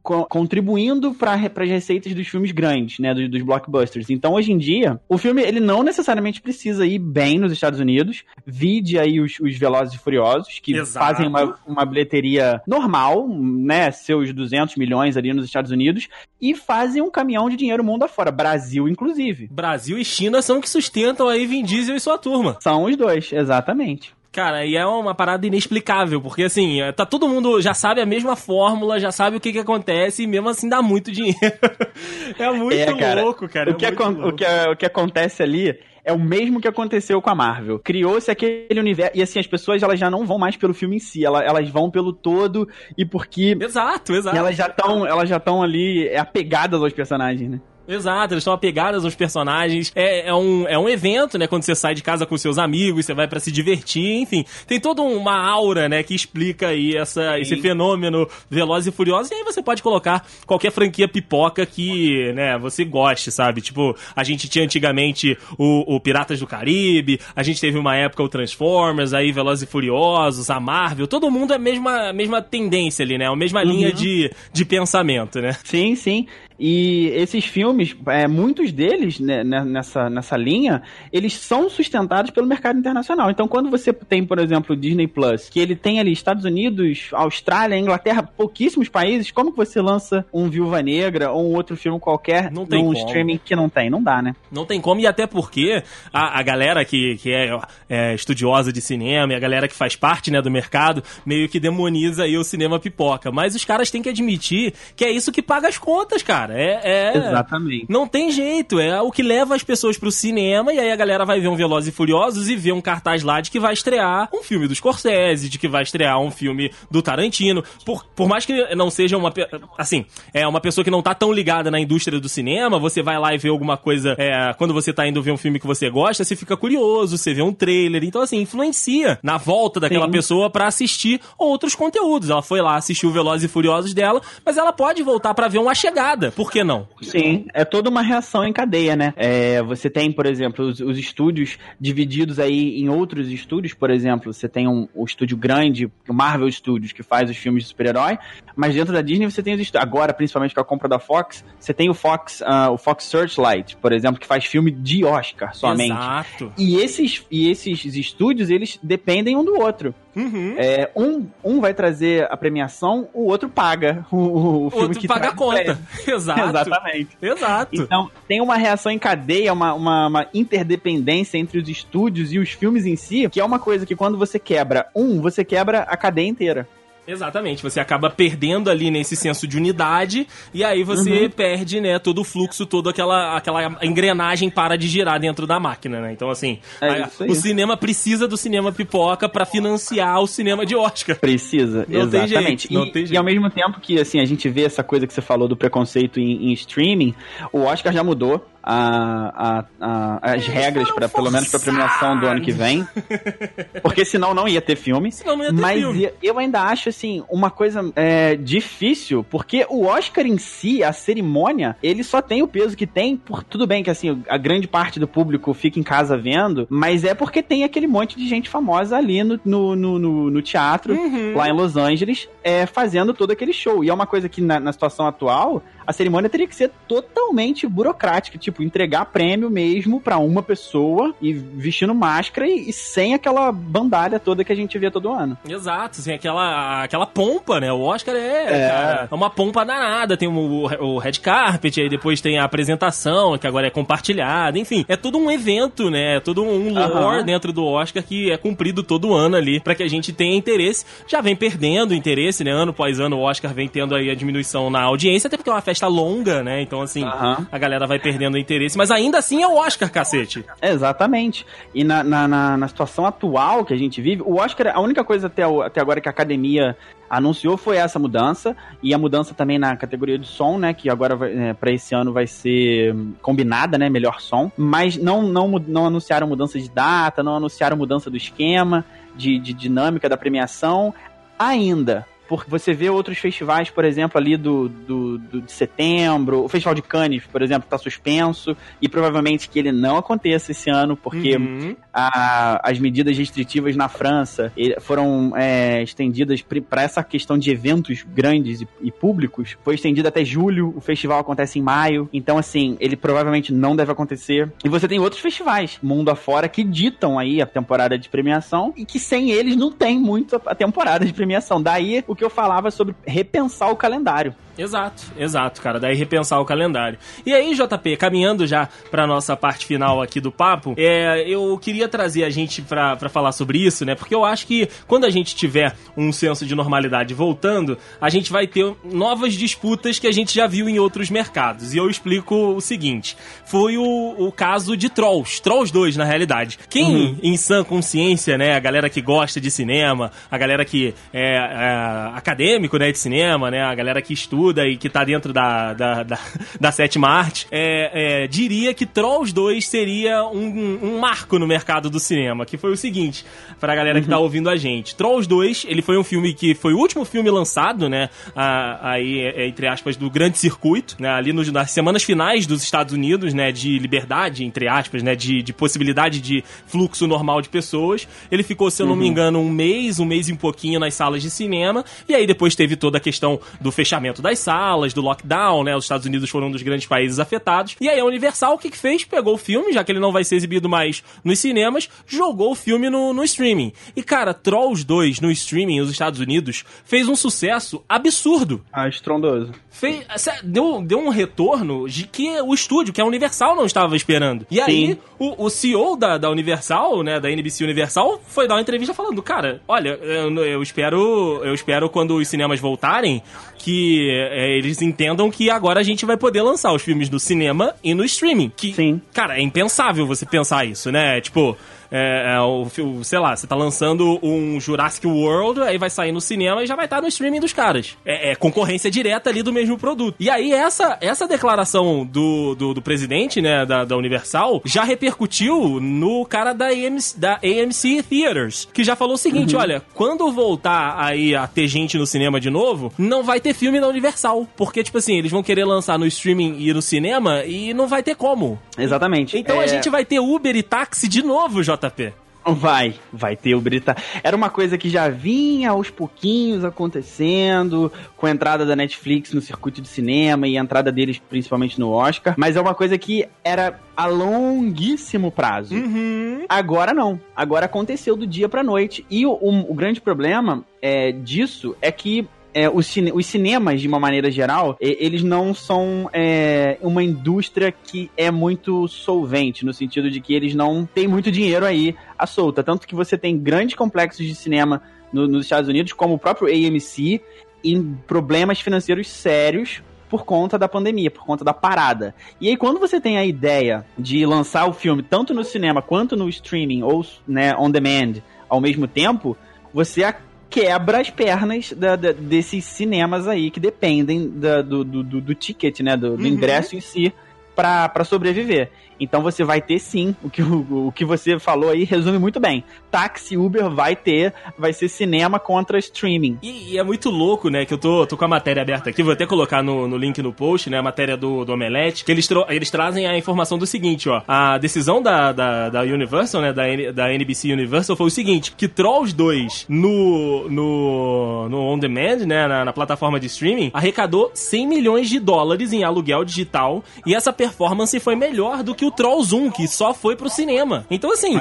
co contribuindo para as receitas dos filmes grandes, né, dos, dos, blockbusters. Então, hoje em dia, o filme ele não necessariamente precisa ir bem nos Estados Unidos. Vide aí os, os Velozes e Furiosos, que Exato. fazem uma, uma bilheteria normal, né, seus 200 milhões ali nos Estados Unidos, e fazem um caminhão de dinheiro mundo afora, Brasil inclusive. Brasil e China são que sustentam aí Vin Diesel e sua turma. São os dois, exatamente. Cara, e é uma parada inexplicável, porque assim, é, tá todo mundo já sabe a mesma fórmula, já sabe o que que acontece e mesmo assim dá muito dinheiro. (laughs) é muito é, cara, louco, cara. O, é que louco. O, que, o que acontece ali é o mesmo que aconteceu com a Marvel. Criou-se aquele universo. E assim, as pessoas elas já não vão mais pelo filme em si, elas, elas vão pelo todo e porque. Exato, exato. Elas já estão elas já estão ali apegadas aos personagens, né? Exato, eles estão apegados aos personagens. É, é, um, é um evento, né? Quando você sai de casa com seus amigos, você vai para se divertir, enfim. Tem toda uma aura, né? Que explica aí essa, esse fenômeno Velozes e Furiosos. E aí você pode colocar qualquer franquia pipoca que, né, você goste, sabe? Tipo, a gente tinha antigamente o, o Piratas do Caribe, a gente teve uma época o Transformers, aí Velozes e Furiosos, a Marvel. Todo mundo é a mesma, a mesma tendência ali, né? A mesma uhum. linha de, de pensamento, né? Sim, sim. E esses filmes, é, muitos deles né, né, nessa, nessa linha, eles são sustentados pelo mercado internacional. Então, quando você tem, por exemplo, o Disney Plus, que ele tem ali Estados Unidos, Austrália, Inglaterra, pouquíssimos países, como que você lança um Viúva Negra ou um outro filme qualquer não tem num como. streaming que não tem? Não dá, né? Não tem como, e até porque a, a galera que, que é, é estudiosa de cinema e a galera que faz parte né, do mercado meio que demoniza aí o cinema pipoca. Mas os caras têm que admitir que é isso que paga as contas, cara cara. É, é, Exatamente. Não tem jeito. É o que leva as pessoas pro cinema e aí a galera vai ver um Velozes e Furiosos e ver um cartaz lá de que vai estrear um filme do Scorsese, de que vai estrear um filme do Tarantino. Por, por mais que não seja uma. Assim, é uma pessoa que não tá tão ligada na indústria do cinema, você vai lá e vê alguma coisa. É, quando você tá indo ver um filme que você gosta, você fica curioso, você vê um trailer. Então, assim, influencia na volta daquela Sim. pessoa para assistir outros conteúdos. Ela foi lá assistir o Velozes e Furiosos dela, mas ela pode voltar para ver uma chegada por que não? Sim, é toda uma reação em cadeia, né? É, você tem, por exemplo, os, os, estúdios divididos aí em outros estúdios, por exemplo, você tem um, um estúdio grande, o Marvel Studios, que faz os filmes de super-herói, mas dentro da Disney você tem os estúdios, agora, principalmente com a compra da Fox, você tem o Fox, uh, o Fox Searchlight, por exemplo, que faz filme de Oscar somente. Exato. E esses, e esses estúdios, eles dependem um do outro. Uhum. É, um, um vai trazer a premiação, o outro paga o, o filme outro que paga a conta. (laughs) Exato. Exatamente. Exato. Então, tem uma reação em cadeia, uma, uma, uma, interdependência entre os estúdios e os filmes em si, que é uma coisa que quando você quebra um, você quebra a cadeia inteira. Exatamente, você acaba perdendo ali nesse senso de unidade e aí você uhum. perde, né, todo o fluxo, toda aquela, aquela engrenagem para de girar dentro da máquina, né? Então, assim, é a, o cinema precisa do cinema pipoca para financiar o cinema de Oscar. Precisa, não exatamente. Jeito, e, e ao mesmo tempo que, assim, a gente vê essa coisa que você falou do preconceito em, em streaming, o Oscar já mudou a, a, a, as regras para pelo menos para premiação do ano que vem, (laughs) porque senão não ia ter filme. Senão não ia ter mas filme. eu ainda acho assim uma coisa é, difícil, porque o Oscar em si, a cerimônia, ele só tem o peso que tem. Por tudo bem que assim a grande parte do público fica em casa vendo, mas é porque tem aquele monte de gente famosa ali no, no, no, no teatro uhum. lá em Los Angeles é, fazendo todo aquele show. E é uma coisa que na, na situação atual a cerimônia teria que ser totalmente burocrática, tipo, entregar prêmio mesmo para uma pessoa e vestindo máscara e, e, sem aquela bandalha toda que a gente vê todo ano. Exato, sem aquela, aquela pompa, né? O Oscar é, é. Cara, é uma pompa danada, tem o, o red carpet, aí depois tem a apresentação, que agora é compartilhada, enfim, é todo um evento, né? É todo um lore uhum. dentro do Oscar que é cumprido todo ano ali, para que a gente tenha interesse. Já vem perdendo interesse, né? Ano após ano o Oscar vem tendo aí a diminuição na audiência, até porque é uma festa longa, né? Então, assim, uhum. a galera vai perdendo o interesse. Mas ainda assim é o Oscar, cacete. Exatamente. E na, na, na, na situação atual que a gente vive, o Oscar, a única coisa até, até agora que a academia anunciou foi essa mudança e a mudança também na categoria de som, né, que agora é, para esse ano vai ser combinada, né, melhor som, mas não não não anunciaram mudança de data, não anunciaram mudança do esquema de, de dinâmica da premiação ainda porque você vê outros festivais, por exemplo, ali do, do, do, de setembro, o Festival de Cannes, por exemplo, está suspenso, e provavelmente que ele não aconteça esse ano, porque uhum. a, as medidas restritivas na França foram é, estendidas para essa questão de eventos grandes e, e, públicos, foi estendida até julho, o festival acontece em maio, então assim, ele provavelmente não deve acontecer. E você tem outros festivais, mundo afora, que ditam aí a temporada de premiação, e que sem eles não tem muito a temporada de premiação. Daí o que eu falava sobre repensar o calendário. Exato, exato, cara. Daí repensar o calendário. E aí, JP, caminhando já pra nossa parte final aqui do papo, é, eu queria trazer a gente pra, pra falar sobre isso, né? Porque eu acho que quando a gente tiver um senso de normalidade voltando, a gente vai ter novas disputas que a gente já viu em outros mercados. E eu explico o seguinte: foi o, o caso de Trolls, Trolls 2, na realidade. Quem, uhum. em sã consciência, né, a galera que gosta de cinema, a galera que é, é acadêmico, né, de cinema, né, a galera que estuda e que tá dentro da, da, da, da sétima arte, é, é, diria que Trolls 2 seria um, um, marco no mercado do cinema, que foi o seguinte, pra galera que tá uhum. ouvindo a gente. Trolls 2, ele foi um filme que foi o último filme lançado, né, aí, é, entre aspas, do grande circuito, né, ali nos, nas semanas finais dos Estados Unidos, né, de liberdade, entre aspas, né, de, de possibilidade de fluxo normal de pessoas. Ele ficou, se eu não uhum. me engano, um mês, um mês e um pouquinho nas salas de cinema, e aí depois teve toda a questão do fechamento das das salas, do lockdown, né? Os Estados Unidos foram um dos grandes países afetados. E aí a Universal, o que, que fez? Pegou o filme, já que ele não vai ser exibido mais nos cinemas, jogou o filme no, no streaming. E, cara, Trolls 2 no streaming nos Estados Unidos fez um sucesso absurdo. Ah, estrondoso. Fez, deu, deu um retorno de que o estúdio, que a Universal, não estava esperando. E aí, o, o CEO da, da Universal, né, da NBC Universal, foi dar uma entrevista falando, cara, olha, eu, eu espero, eu espero quando os cinemas voltarem que é, eles entendam que agora a gente vai poder lançar os filmes no cinema e no streaming. Que, Sim. cara, é impensável você pensar isso, né? Tipo, é, é, o, sei lá, você tá lançando um Jurassic World, aí vai sair no cinema e já vai estar tá no streaming dos caras. É, é, concorrência direta ali do mesmo produto. E aí, essa, essa declaração do, do, do presidente, né, da, da, Universal, já repercutiu no cara da AMC, da AMC Theaters, que já falou o seguinte: uhum. olha, quando voltar aí a ter gente no cinema de novo, não vai ter filme da Universal. Porque, tipo assim, eles vão querer lançar no streaming e no cinema e não vai ter como. Exatamente. Então a é. gente vai ter Uber e táxi de novo, J. JP? Vai, vai ter o Brita. Era uma coisa que já vinha aos pouquinhos acontecendo, com a entrada da Netflix no circuito de cinema e a entrada deles principalmente no Oscar, mas é uma coisa que era a longuíssimo prazo. Uhum. Agora não. Agora aconteceu do dia pra noite. E o, o, o grande problema é, disso é que é, os, cine os, cinemas, de uma maneira geral, eles não são é, uma indústria que é muito solvente, no sentido de que eles não têm muito dinheiro aí à solta. Tanto que você tem grandes complexos de cinema no, nos Estados Unidos, como o próprio AMC, em problemas financeiros sérios por conta da pandemia, por conta da parada. E aí, quando você tem a ideia de lançar o filme tanto no cinema quanto no streaming ou né, on demand ao mesmo tempo, você quebra as pernas da, da, desses cinemas aí que dependem da, do, do, do, ticket, né? Do, do uhum. ingresso em si para sobreviver. Então você vai ter sim, o que, o, o que você falou aí resume muito bem. Táxi Uber vai ter, vai ser cinema contra streaming. E, e, é muito louco, né, que eu tô, tô com a matéria aberta aqui, vou até colocar no, no link no post, né, a matéria do, do Omelete, que eles, eles trazem a informação do seguinte, ó, a decisão da, da, da Universal, né, da, da NBC Universal foi o seguinte, que Trolls 2 no, no, no On Demand, né, na, na plataforma de streaming, arrecadou 100 milhões de dólares em aluguel digital e essa performance foi melhor do que o Trolls 1, que só foi pro cinema. Então, assim,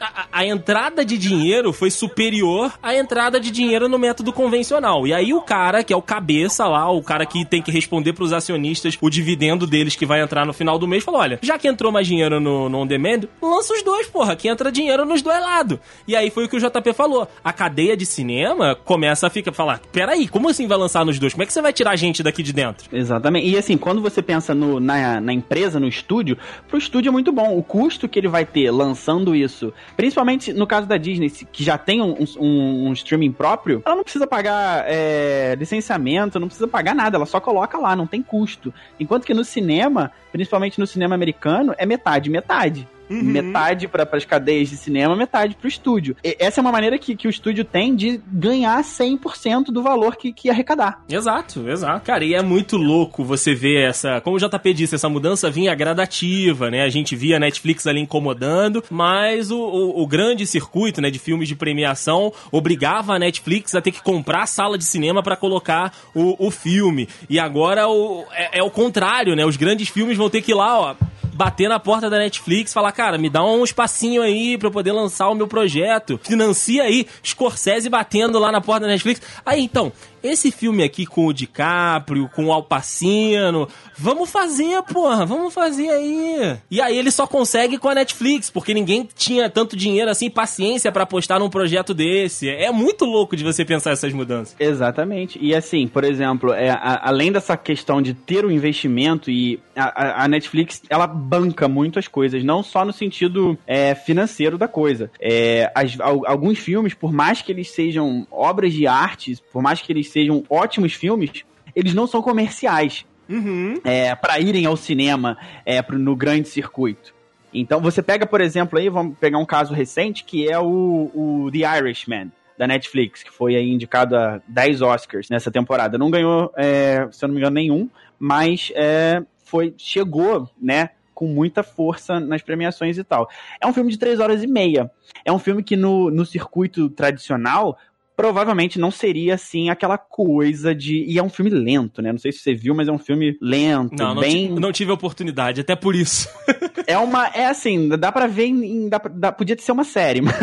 a, a, entrada de dinheiro foi superior à entrada de dinheiro no método convencional. E aí o cara, que é o cabeça lá, o cara que tem que responder pros acionistas o dividendo deles que vai entrar no final do mês, falou: olha, já que entrou mais dinheiro no, no On Demand, lança os dois, porra, que entra dinheiro nos dois lados. E aí foi o que o JP falou. A cadeia de cinema começa a ficar, falar: peraí, como assim vai lançar nos dois? Como é que você vai tirar a gente daqui de dentro? Exatamente. E assim, quando você pensa no, na, na empresa, no estúdio, pro estúdio é muito bom. O custo que ele vai ter lançando isso, principalmente no caso da Disney, que já tem um, um, um streaming próprio, ela não precisa pagar é, licenciamento, não precisa pagar nada, ela só coloca lá, não tem custo. Enquanto que no cinema, principalmente no cinema americano, é metade, metade. Uhum. Metade para as cadeias de cinema, metade para o estúdio. E essa é uma maneira que, que o estúdio tem de ganhar 100% do valor que, que arrecadar. Exato, exato. Cara, e é muito louco você ver essa. Como o JP disse, essa mudança vinha gradativa, né? A gente via a Netflix ali incomodando, mas o, o, o grande circuito né, de filmes de premiação obrigava a Netflix a ter que comprar a sala de cinema para colocar o, o filme. E agora o, é, é o contrário, né? Os grandes filmes vão ter que ir lá, ó bater na porta da Netflix, falar, cara, me dá um espacinho aí pra eu poder lançar o meu projeto. Financia aí, Scorsese batendo lá na porta da Netflix. Aí, então, esse filme aqui com o DiCaprio, com o Alpacino, vamos fazer, porra, vamos fazer aí. E aí ele só consegue com a Netflix, porque ninguém tinha tanto dinheiro assim, paciência para apostar num projeto desse. É muito louco de você pensar essas mudanças. Exatamente. E assim, por exemplo, é, a, além dessa questão de ter o um investimento e a, a, Netflix, ela banca muitas coisas, não só no sentido é, financeiro da coisa. É, as, alguns filmes, por mais que eles sejam obras de arte, por mais que eles sejam ótimos filmes, eles não são comerciais. Uhum. É, para irem ao cinema é, pro, no grande circuito. Então você pega, por exemplo, aí, vamos pegar um caso recente, que é o, o The Irishman, da Netflix, que foi aí indicado a 10 Oscars nessa temporada. Não ganhou, é, se eu não me engano, nenhum, mas é, foi chegou, né, com muita força nas premiações e tal. É um filme de 3 horas e meia. É um filme que no, no circuito tradicional provavelmente não seria assim aquela coisa de. E é um filme lento, né? Não sei se você viu, mas é um filme lento. Não, não, bem... não tive oportunidade, até por isso. (laughs) é uma. É assim, dá pra ver em. Dá, dá, podia ser uma série, (laughs) mas,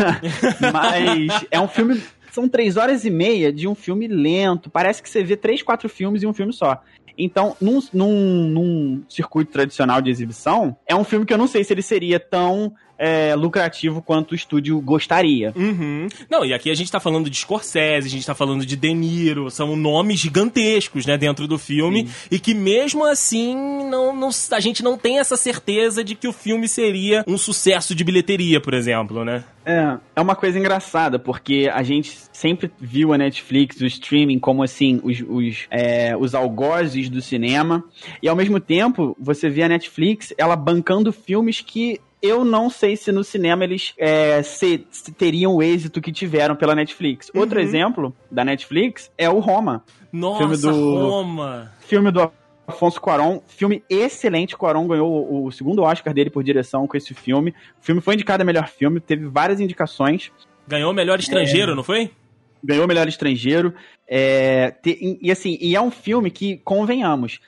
mas é um filme. São três horas e meia de um filme lento. Parece que você vê três, quatro filmes em um filme só. Então, num, num, num circuito tradicional de exibição, é um filme que eu não sei se ele seria tão é, lucrativo quanto o estúdio gostaria. Uhum. Não, e aqui a gente tá falando de Scorsese, a gente tá falando de De Niro, são nomes gigantescos, né, dentro do filme, Sim. e que mesmo assim não, não, a gente não tem essa certeza de que o filme seria um sucesso de bilheteria, por exemplo, né? É, é uma coisa engraçada, porque a gente sempre viu a Netflix, o streaming, como assim, os, os, é, os algozes do cinema, e ao mesmo tempo, você vê a Netflix, ela bancando filmes que eu não sei se no cinema eles é, se, se teriam o êxito que tiveram pela Netflix. Uhum. Outro exemplo da Netflix é o Roma. Nossa, filme do, Roma! Filme do Afonso Cuarón, filme excelente. Cuarón ganhou o, o segundo Oscar dele por direção com esse filme. O filme foi indicado a melhor filme, teve várias indicações. Ganhou melhor estrangeiro, é... não foi? ganhou melhor estrangeiro. É, e, assim, e é um filme que, convenhamos,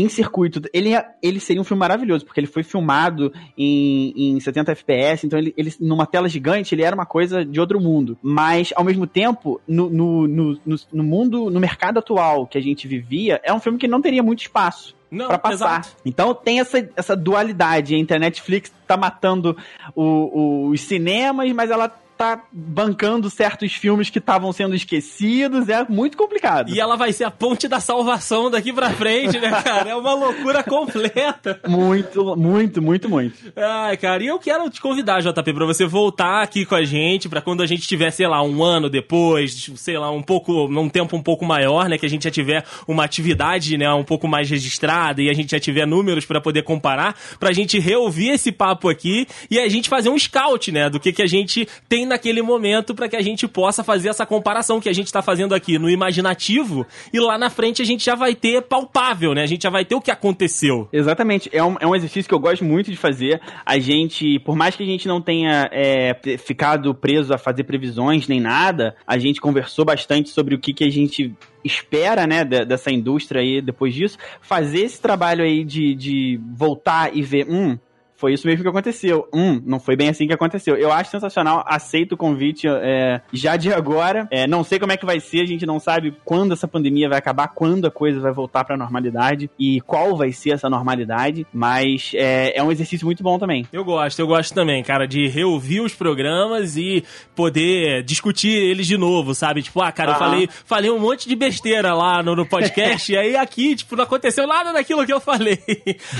em circuito, ele, é, ele seria um filme maravilhoso, porque ele foi filmado em, em 70 FPS, então ele, ele, numa tela gigante, ele era uma coisa de outro mundo. Mas, ao mesmo tempo, no, no, no, no mundo, no mercado atual que a gente vivia, é um filme que não teria muito espaço para passar. Exato. Então tem essa, essa dualidade entre a Netflix tá matando o, o, os cinemas, mas ela tá bancando certos filmes que estavam sendo esquecidos, é muito complicado. E ela vai ser a ponte da salvação daqui pra frente, né, (laughs) cara? É uma loucura completa. Muito, muito, muito, muito. Ai, cara, e eu quero te convidar, JP, pra você voltar aqui com a gente, pra quando a gente tiver, sei lá, um ano depois, sei lá, um pouco, num tempo um pouco maior, né, que a gente já tiver uma atividade, né, um pouco mais registrada e a gente já tiver números para poder comparar, pra gente reouvir esse papo aqui e a gente fazer um scout, né, do que que a gente tem naquele momento para que a gente possa fazer essa comparação que a gente tá fazendo aqui no imaginativo e lá na frente a gente já vai ter palpável, né, a gente já vai ter o que aconteceu. Exatamente, é um, é um exercício que eu gosto muito de fazer. A gente, por mais que a gente não tenha é, ficado preso a fazer previsões nem nada, a gente conversou bastante sobre o que, que a gente espera, né, dessa indústria aí depois disso, fazer esse trabalho aí de, de voltar e ver, hum, foi isso mesmo que aconteceu. Hum, não foi bem assim que aconteceu. Eu acho sensacional, aceito o convite é, já de agora. É, não sei como é que vai ser, a gente não sabe quando essa pandemia vai acabar, quando a coisa vai voltar pra normalidade e qual vai ser essa normalidade, mas é, é um exercício muito bom também. Eu gosto, eu gosto também, cara, de reouvir os programas e poder discutir eles de novo, sabe? Tipo, ah, cara, eu falei, falei um monte de besteira lá no, no podcast (laughs) e aí aqui, tipo, não aconteceu nada daquilo que eu falei.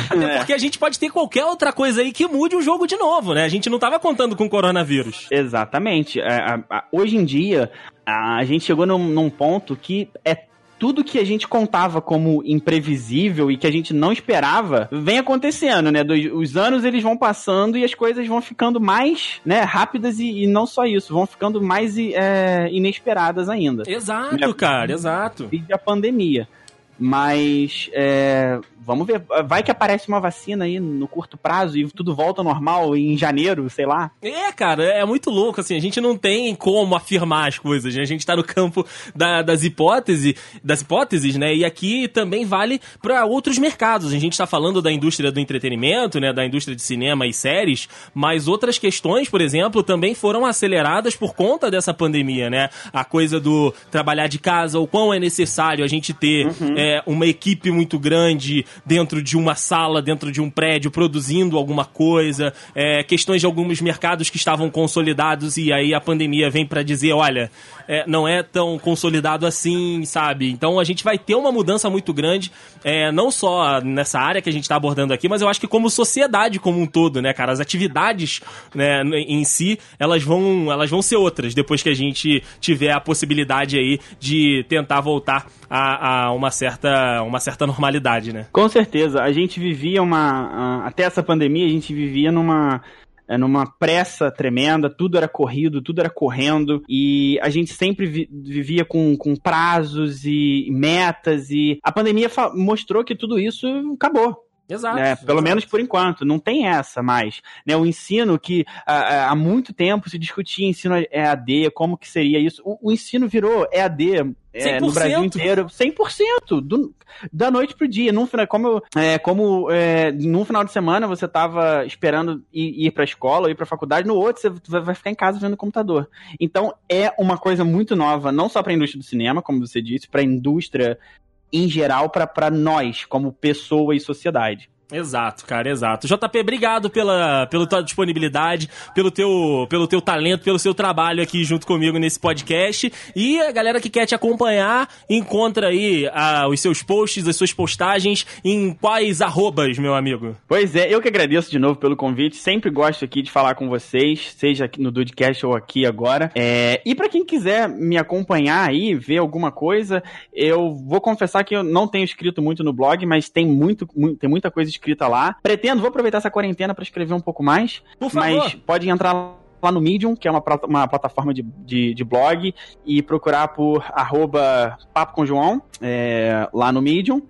Até é. porque a gente pode ter qualquer outra coisa coisa aí que mude o jogo de novo, né? A gente não tava contando com coronavírus. Exatamente. É, hoje em dia, a gente chegou num, num ponto que é tudo que a gente contava como imprevisível e que a gente não esperava vem acontecendo, né? Os anos eles vão passando e as coisas vão ficando mais, né, rápidas e, e não só isso, vão ficando mais é, inesperadas ainda. Exato, né? cara, exato. E a pandemia. Mas é, vamos ver. Vai que aparece uma vacina aí no curto prazo e tudo volta ao normal em janeiro, sei lá. É, cara, é muito louco, assim, a gente não tem como afirmar as coisas, né? A gente tá no campo da, das hipóteses, das hipóteses, né? E aqui também vale para outros mercados. A gente tá falando da indústria do entretenimento, né? Da indústria de cinema e séries, mas outras questões, por exemplo, também foram aceleradas por conta dessa pandemia, né? A coisa do trabalhar de casa, o quão é necessário a gente ter uhum. é, uma equipe muito grande, dentro de uma sala, dentro de um prédio, produzindo alguma coisa, é, questões de alguns mercados que estavam consolidados e aí a pandemia vem para dizer, olha, é, não é tão consolidado assim, sabe? Então a gente vai ter uma mudança muito grande, é, não só nessa área que a gente está abordando aqui, mas eu acho que como sociedade como um todo, né, cara? As atividades né, em si, elas vão, elas vão ser outras depois que a gente tiver a possibilidade aí de tentar voltar a, a uma, certa, uma certa normalidade, né? Com certeza. A gente vivia uma. Até essa pandemia, a gente vivia numa é, numa pressa tremenda, tudo era corrido, tudo era correndo, e a gente sempre vi vivia com, com prazos e metas, e a pandemia mostrou que tudo isso acabou. Exato. Né? Pelo exato. menos por enquanto, não tem essa mais. Né? O ensino que há, há muito tempo se discutia ensino EAD, como que seria isso. O, o ensino virou EAD é, no Brasil inteiro, 100%, do, da noite pro dia. Num, como é, como é, num final de semana você tava esperando ir, ir pra escola, ir pra faculdade, no outro você vai ficar em casa vendo computador. Então é uma coisa muito nova, não só pra indústria do cinema, como você disse, pra indústria em geral para nós, como pessoa e sociedade. Exato, cara, exato. JP, obrigado pela, pela tua disponibilidade, pelo teu, pelo teu talento, pelo seu trabalho aqui junto comigo nesse podcast. E a galera que quer te acompanhar, encontra aí ah, os seus posts, as suas postagens em quais arrobas, meu amigo? Pois é, eu que agradeço de novo pelo convite. Sempre gosto aqui de falar com vocês, seja aqui no Dudcast ou aqui agora. É, e para quem quiser me acompanhar aí, ver alguma coisa, eu vou confessar que eu não tenho escrito muito no blog, mas tem, muito, muito tem muita coisa escrita lá. Pretendo, vou aproveitar essa quarentena para escrever um pouco mais. Por favor. Mas pode entrar lá no Medium, que é uma, uma plataforma de, de, de, blog, e procurar por arroba Papo com João, é, lá no Medium.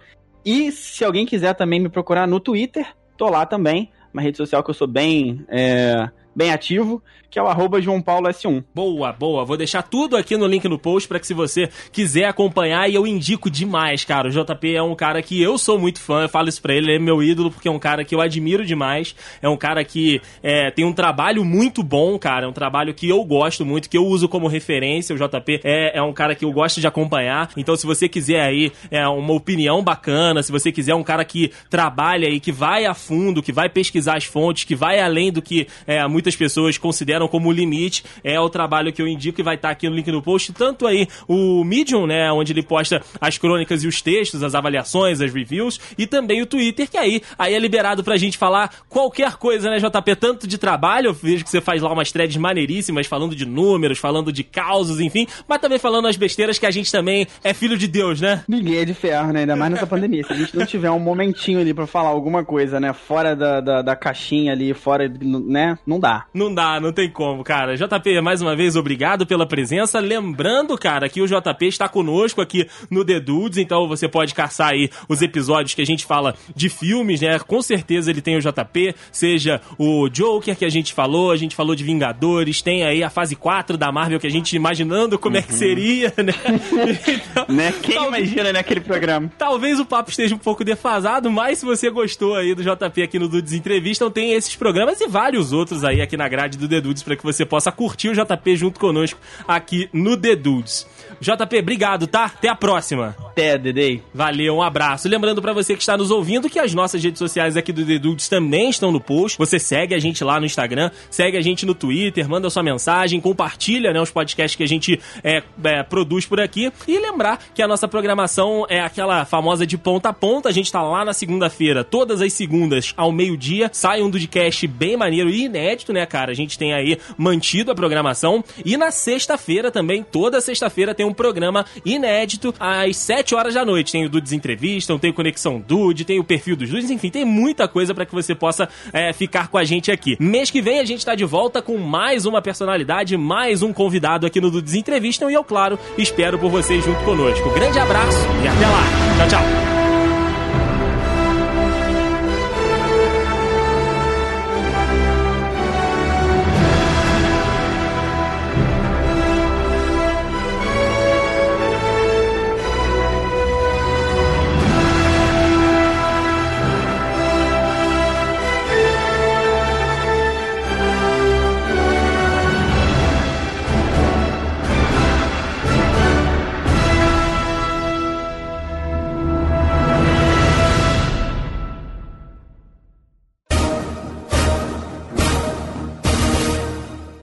E se alguém quiser também me procurar no Twitter, tô lá também, uma rede social que eu sou bem, é, bem ativo que é o arroba João Paulo S1. Boa, boa. Vou deixar tudo aqui no link no post para que se você quiser acompanhar, e eu indico demais, cara. O JP é um cara que eu sou muito fã, eu falo isso pra ele, ele é meu ídolo, porque é um cara que eu admiro demais. É um cara que é, tem um trabalho muito bom, cara. É um trabalho que eu gosto muito, que eu uso como referência. O JP é, é um cara que eu gosto de acompanhar. Então, se você quiser aí é, uma opinião bacana, se você quiser um cara que trabalha e que vai a fundo, que vai pesquisar as fontes, que vai além do que é, muitas pessoas consideram consideram como limite, é o trabalho que eu indico e vai estar aqui no link no post, tanto aí o Medium, né, onde ele posta as crônicas e os textos, as avaliações, as reviews, e também o Twitter, que aí, aí é liberado pra gente falar qualquer coisa, né, JP, tanto de trabalho, eu vejo que você faz lá umas threads maneiríssimas, falando de números, falando de causos, enfim, mas também falando as besteiras que a gente também é filho de Deus, né? Ninguém é de ferro, né, ainda mais nessa pandemia. Se a gente não tiver um momentinho ali pra falar alguma coisa, né, fora da, da, da caixinha ali, fora, né, não dá. Não dá, não tem como, cara. JP, mais uma vez, obrigado pela presença. Lembrando, cara, que o JP está conosco aqui no The Dudes, então você pode caçar aí os episódios que a gente fala de filmes, né? Com certeza ele tem o JP, seja o Joker que a gente falou, a gente falou de Vingadores, tem aí a fase 4 da Marvel que a gente imaginando como uhum. é que uhum. seria, né? (laughs) Então, né? Quem imagina naquele programa? Talvez o papo esteja um pouco defasado, mas se você gostou aí do JP aqui no Dudes Entrevista, tem esses programas e vários outros aí aqui na grade do The Dudes para que você possa curtir o JP junto conosco aqui no The Dudes. JP, obrigado, tá? Até a próxima. Até, Dedei. Valeu, um abraço. Lembrando para você que está nos ouvindo que as nossas redes sociais aqui do The Dudes também estão no post. Você segue a gente lá no Instagram, segue a gente no Twitter, manda sua mensagem, compartilha né, os podcasts que a gente é, é, produz por aqui. E lembrar que a nossa programação é aquela famosa de ponta a ponta. A gente tá lá na segunda-feira, todas as segundas, ao meio-dia. Sai um podcast bem maneiro e inédito, né, cara? A gente tem aí mantido a programação. E na sexta-feira também, toda sexta-feira tem um programa inédito às 7 horas da noite. Tem o Dudes Entrevista, tem o Conexão Dude, tem o perfil dos Dudes, enfim, tem muita coisa para que você possa é, ficar com a gente aqui. Mês que vem a gente tá de volta com mais uma personalidade, mais um convidado aqui no Dudes Entrevista e eu, claro, espero por vocês junto conosco. Grande abraço e até lá. Tchau, tchau.